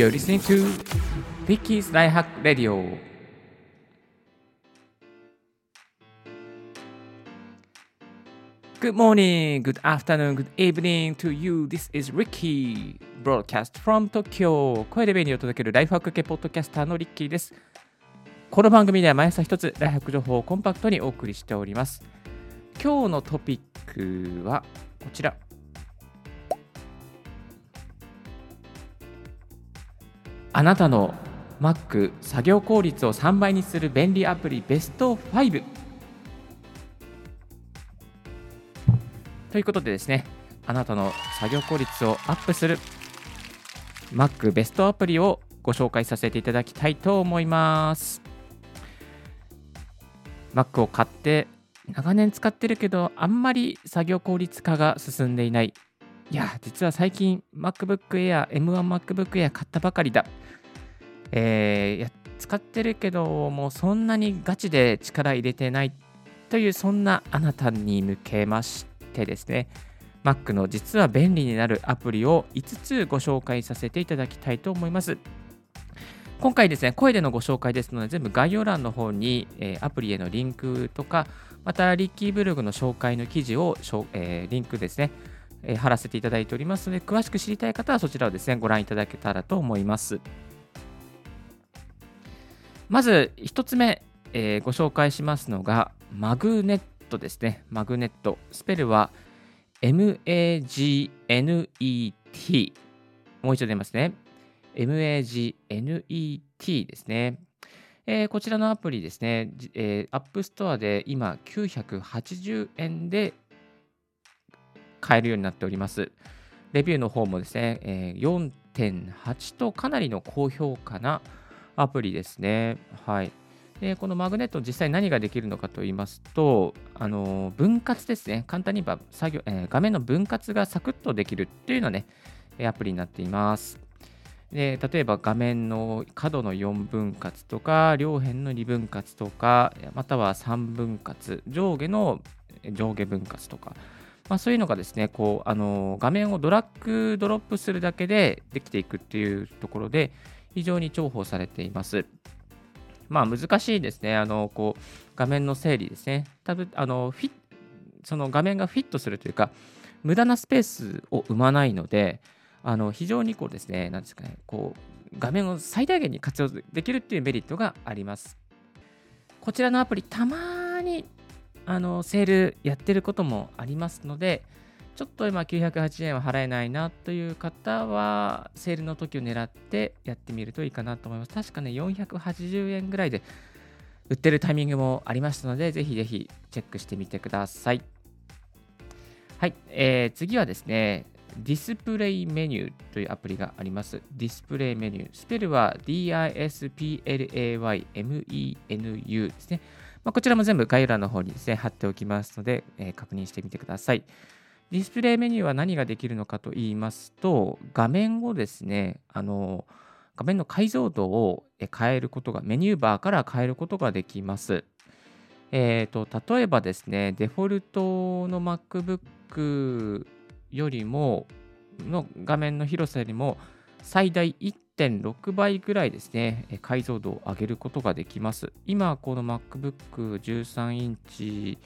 You're listening to Vicky's Life Hack Radio. Good morning, good afternoon, good evening to you. This is Ricky. Broadcast from Tokyo. 声で便利を届けるライフハック系ポッドキャスターのリッキーです。この番組では毎朝一つライフハック情報をコンパクトにお送りしております。今日のトピックはこちら。あなたの Mac 作業効率を3倍にする便利アプリベスト5ということでですねあなたの作業効率をアップする Mac ベストアプリをご紹介させていただきたいと思います。Mac を買って長年使ってるけどあんまり作業効率化が進んでいない。いや、実は最近 MacBook Air、M1MacBook Air 買ったばかりだ。えー、いや使ってるけど、もうそんなにガチで力入れてないという、そんなあなたに向けましてですね、Mac の実は便利になるアプリを5つご紹介させていただきたいと思います。今回ですね、声でのご紹介ですので、全部概要欄の方に、えー、アプリへのリンクとか、またリッキーブログの紹介の記事を、えー、リンクですね、えー、貼らせていただいておりますので、詳しく知りたい方はそちらをですね、ご覧いただけたらと思います。まず、1つ目、えー、ご紹介しますのが、マグネットですね。マグネット。スペルは MAGNET。もう一度出ますね。MAGNET ですね。えー、こちらのアプリですね、えー、App Store で今980円で買えるようになっております。レビューの方もですね、えー、4.8とかなりの高評価なアプリですね。はい。でこのマグネット実際何ができるのかと言いますと、あの分割ですね。簡単に言えば作業、えー、画面の分割がサクッとできるっていうのね、アプリになっています。で例えば画面の角の4分割とか、両辺の2分割とか、または3分割、上下の上下分割とか、まあ、そういうのがですね、こう、あの、画面をドラッグドロップするだけでできていくっていうところで、非常に重宝されています。まあ、難しいですね。あの、こう、画面の整理ですね。多分、あの、フィその画面がフィットするというか、無駄なスペースを生まないので、あの、非常にこうですね、なんですかね、こう、画面を最大限に活用できるっていうメリットがあります。こちらのアプリ、たまにあのセールやってることもありますので、ちょっと今908円は払えないなという方は、セールの時を狙ってやってみるといいかなと思います。確かね、480円ぐらいで売ってるタイミングもありましたので、ぜひぜひチェックしてみてください。はい、えー、次はですね、ディスプレイメニューというアプリがあります。ディスプレイメニュー。スペルは DISPLAYMENU ですね。まあ、こちらも全部概要欄の方にですね、貼っておきますので、えー、確認してみてください。ディスプレイメニューは何ができるのかと言いますと、画面をですね、あの画面の解像度を変えることが、メニューバーから変えることができます。えーと、例えばですね、デフォルトの MacBook よりも、の画面の広さよりも、最大1.6倍ぐらいですね、解像度を上げることができます。今、この MacBook13 インチ、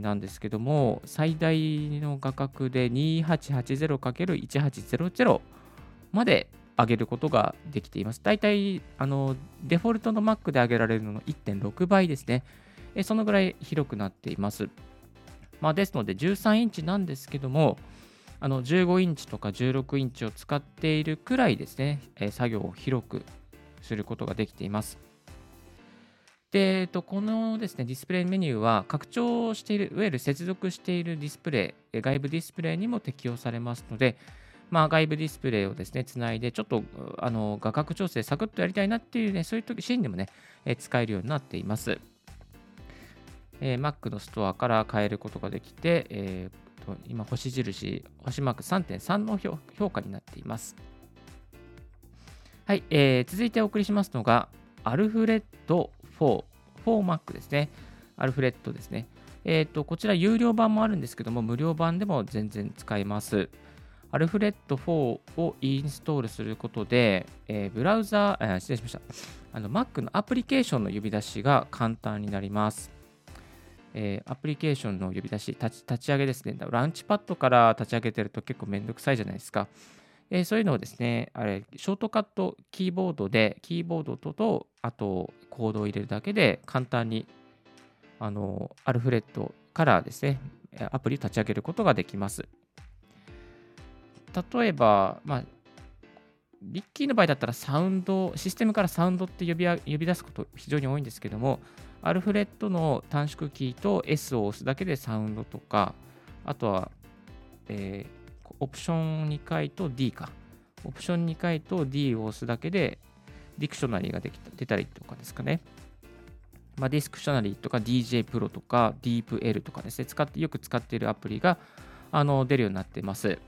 なんですけども、最大の画角で 2880×1800 まで上げることができています。だいたいあのデフォルトの Mac で上げられるのの1.6倍ですね。そのぐらい広くなっています。まあ、ですので13インチなんですけども、あの15インチとか16インチを使っているくらいですね、え作業を広くすることができています。で、えっと、このですね、ディスプレイメニューは拡張している、いわゆる接続しているディスプレイ、外部ディスプレイにも適用されますので、まあ、外部ディスプレイをですね、つないで、ちょっとあの画角調整サクッとやりたいなっていうね、そういう時シーンでもね、え使えるようになっています。えー、Mac のストアから変えることができて、えー、と今、星印、星マーク3.3の評価になっています。はい、えー、続いてお送りしますのが、アルフレッド4、4Mac ですね。アルフレッドですね。えっ、ー、と、こちら有料版もあるんですけども、無料版でも全然使えます。アルフレッド4をインストールすることで、えー、ブラウザー、失礼しました。あの Mac のアプリケーションの呼び出しが簡単になります。えー、アプリケーションの呼び出し立ち、立ち上げですね。ランチパッドから立ち上げてると結構めんどくさいじゃないですか。えー、そういうのをですね、あれ、ショートカットキーボードで、キーボードとと、あとコードを入れるだけで簡単に、あの、アルフレッドからですね、アプリを立ち上げることができます。例えば、まあ、リッキーの場合だったらサウンド、システムからサウンドって呼び呼び出すこと非常に多いんですけども、アルフレッドの短縮キーと S を押すだけでサウンドとか、あとは、えー、オプション2回と D か。オプション2回と D を押すだけで、 Dictionary ができた出たりとかですかね。まあ、 Dictionary とか DJ プロとか DeepL とかですね、使ってよく使っているアプリがあの出るようになってます。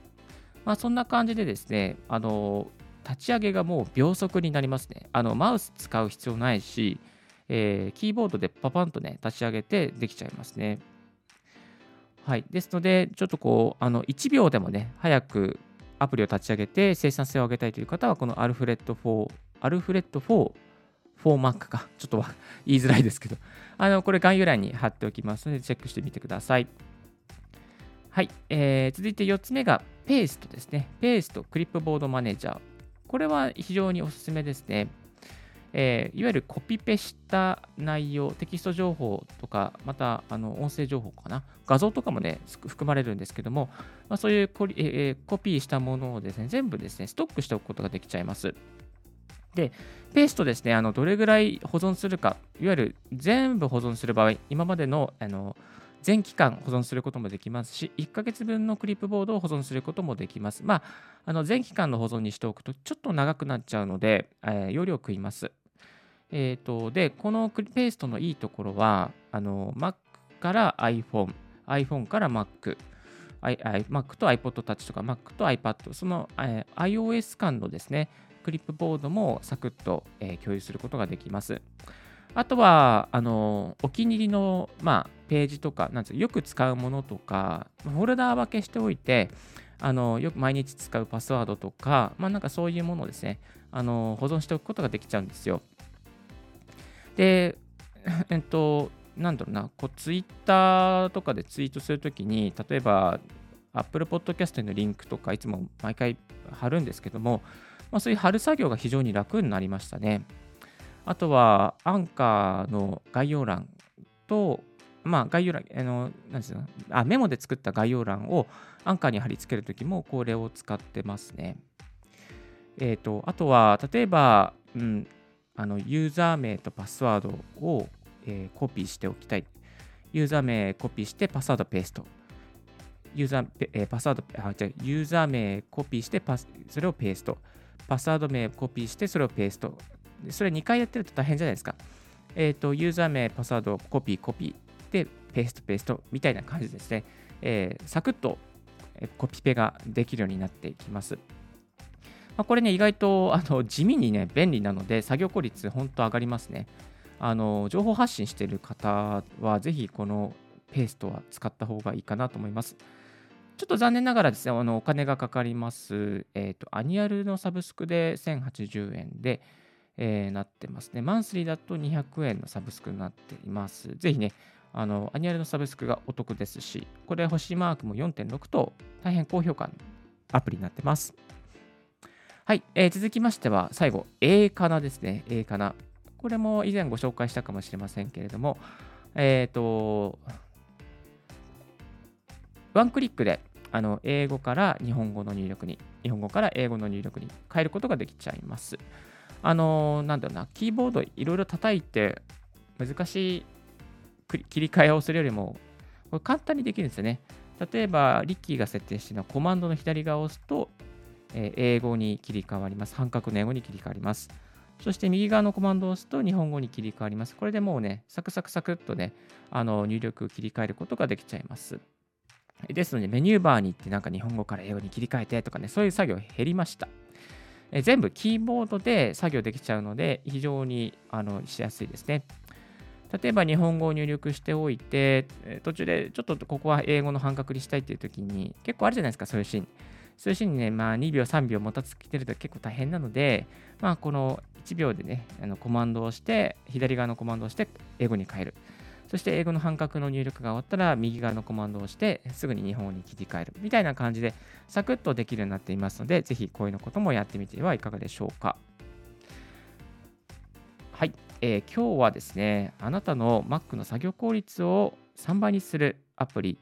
まあ、そんな感じでですね、あの立ち上げがもう秒速になりますね。あのマウス使う必要ないし、えー、キーボードでパパンとね、立ち上げてできちゃいますね。はい。ですので、ちょっとこう、あの1秒でもね、早くアプリを立ち上げて生産性を上げたいという方は、このアルフレッド4、アルフレッド4、4Mac か。ちょっとは言いづらいですけど、あの、これ概要欄に貼っておきますので、チェックしてみてください。はい。えー、続いて4つ目が、ペーストですね。ペースト、クリップボードマネージャー。これは非常におすすめですね。えー、いわゆるコピペした内容、テキスト情報とか、またあの音声情報かな、画像とかもね、含まれるんですけども、まあ、そういうコ,、えー、コピーしたものをですね、全部ですね、ストックしておくことができちゃいます。で、ペーストですね、あのどれぐらい保存するか、いわゆる全部保存する場合、今までのあの全期間保存することもできますし、1ヶ月分のクリップボードを保存することもできます。まあ、あの全期間の保存にしておくとちょっと長くなっちゃうので、えー、容量食います。えーと、で、このペーストのいいところは、Mac から iPhone、iPhone から Mac、Mac と iPod Touch とか Mac と iPad、その、えー、iOS 間のですね、クリップボードもサクッと、えー、共有することができます。あとは、あの、お気に入りの、まあ、ページとか、なんですよく使うものとか、フォルダー分けしておいて、あの、よく毎日使うパスワードとか、まあ、なんかそういうものをですね、あの、保存しておくことができちゃうんですよ。で、えっと、なんだろうな、こう、ツイッターとかでツイートするときに、例えば、Apple Podcast のリンクとか、いつも毎回貼るんですけども、まあ、そういう貼る作業が非常に楽になりましたね。あとは、アンカーの概要欄と、まあ、概要欄、あの、なんですか、あ、メモで作った概要欄をアンカーに貼り付けるときも、これを使ってますね。えっ、ー、と、あとは、例えば、うん、あの、ユーザー名とパスワードを、えー、コピーしておきたい。ユーザー名コピーしてパスワードペースト。ユーザー、えー、パスワード、あ、じゃユーザー名コピーしてパス、それをペースト。パスワード名コピーしてそれをペースト。それ2回やってると大変じゃないですか。えっ、ー、と、ユーザー名、パスワード、コピー、コピーで、ペースト、ペーストみたいな感じですね。えー、サクッとコピペができるようになっていきます。まあ、これね、意外とあの地味にね、便利なので、作業効率、本当上がりますね。あの情報発信している方は、ぜひこのペーストは使った方がいいかなと思います。ちょっと残念ながらですね、あのお金がかかります、えーと、 annual のサブスクで1080円で、えー、なってますね。 monthly だと200円のサブスクになっています。ぜひね、あの annual のサブスクがお得ですし、これ星マークも4.6と大変高評価のアプリになってます。はい、えー、続きましては最後、A かなですね。A かな。これも以前ご紹介したかもしれませんけれども、えっ、ー、と、ワンクリックであの英語から日本語の入力に、日本語から英語の入力に変えることができちゃいます。あの、なんだろうな、キーボードいろいろ叩いて難しい切り替えをするよりも、これ簡単にできるんですよね。例えば、リッキーが設定しているのはコマンドの左側を押すと、えー、英語に切り替わります。半角の英語に切り替わります。そして右側のコマンドを押すと日本語に切り替わります。これでもうね、サクサクサクっとね、あの入力を切り替えることができちゃいます。ですので、メニューバーに行ってなんか日本語から英語に切り替えてとかね、そういう作業減りました。え全部キーボードで作業できちゃうので、非常にあのしやすいですね。例えば日本語を入力しておいて、途中でちょっとここは英語の半角にしたいっていう時に、結構あるじゃないですか、そういうシーン。そういうシーンにね、まあ、2秒、3秒もたつきてると結構大変なので、まあ、この1秒でね、あのコマンドをして、左側のコマンドをして、英語に変える。そして英語の半角の入力が終わったら、右側のコマンドを押して、すぐに日本語に切り替える。みたいな感じで、サクッとできるようになっていますので、ぜひこういうのこともやってみてはいかがでしょうか。はい、えー、今日はですね、あなたの Mac の作業効率を3倍にするアプリ、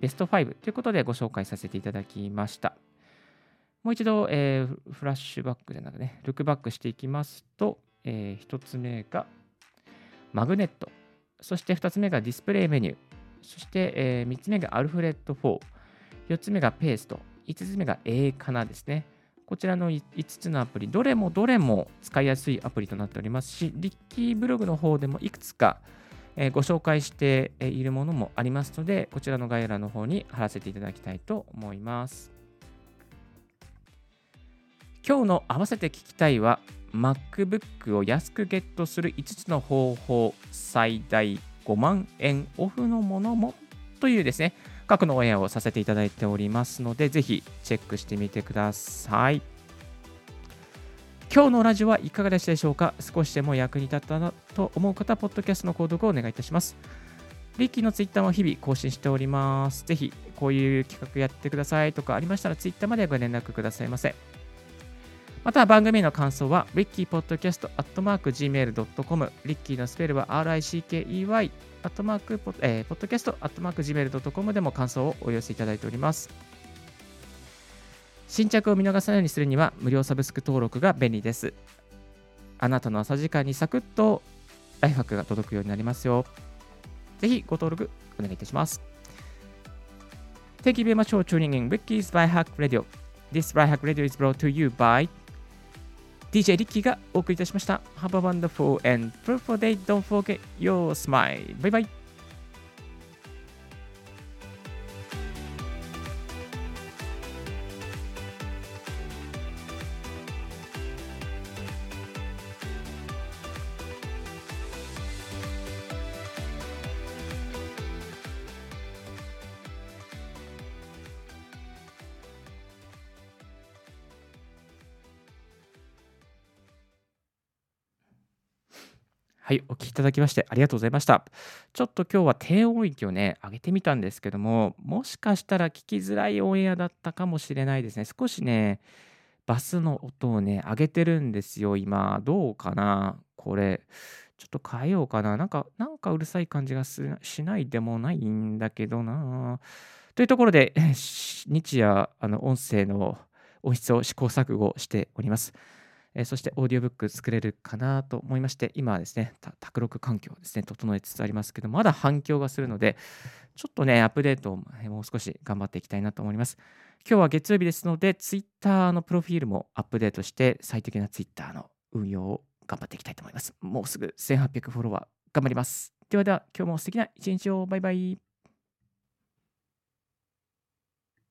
ベスト5ということでご紹介させていただきました。もう一度、えー、フラッシュバックでなくね、ルックバックしていきますと、えー、1つ目がマグネット。そして2つ目がディスプレイメニュー。そして、え、3つ目がアルフレッド4。4つ目がペースト。5つ目が A かなですね。こちらの5つのアプリ、どれもどれも使いやすいアプリとなっておりますし、リッキーブログの方でもいくつか、ご紹介しているものもありますので、こちらの概要欄の方に貼らせていただきたいと思います。今日の合わせて聞きたいは MacBook を安くゲットする5つの方法最大5万円オフのものもというですね過去のオンエアをさせていただいておりますのでぜひチェックしてみてください今日のラジオはいかがでしたでしょうか？少しでも役に立ったなと思う方、ポッドキャストの購読をお願いいたします。リッキーのツイッターも日々更新しております。ぜひ、こういう企画やってくださいとかありましたら、ツイッターまでご連絡くださいませ。また番組の感想は rickypodcast.gmail.com リッキーのスペルは RICKEY アットマークポッドキャストアットマーク Gmail.com でも感想をお寄せいただいております。新着を見逃さないようにするには無料サブスク登録が便利です。あなたの朝時間にサクッとライフハックが届くようになりますよ。ぜひご登録お願いいたします。Thank you very much for tuning in Ricky's Life Hack Radio. This Life Hack Radio is brought to you by DJ リッキーがお送りいたしました。Have a wonderful and fruitful day. Don't forget your smile. バイバイ。はい、お聞きいただきましてありがとうございました。ちょっと今日は低音域をね、上げてみたんですけども、もしかしたら聞きづらいオンエアだったかもしれないですね。少しね、バスの音をね、上げてるんですよ、今。どうかな？これ。ちょっと変えようかな。なんか、なんかうるさい感じがしないでもないんだけどな。というところで、日夜、あの音声の音質を試行錯誤しております。えそしてオーディオブック作れるかなと思いまして、今はですね、卓録環境をですね、整えつつありますけど、まだ反響がするので、ちょっとね、アップデートをもう少し頑張っていきたいなと思います。今日は月曜日ですので、Twitter のプロフィールもアップデートして、最適な Twitter の運用を頑張っていきたいと思います。もうすぐ1800フォロワー頑張ります。ではでは、今日も素敵な一日を。バイバイ。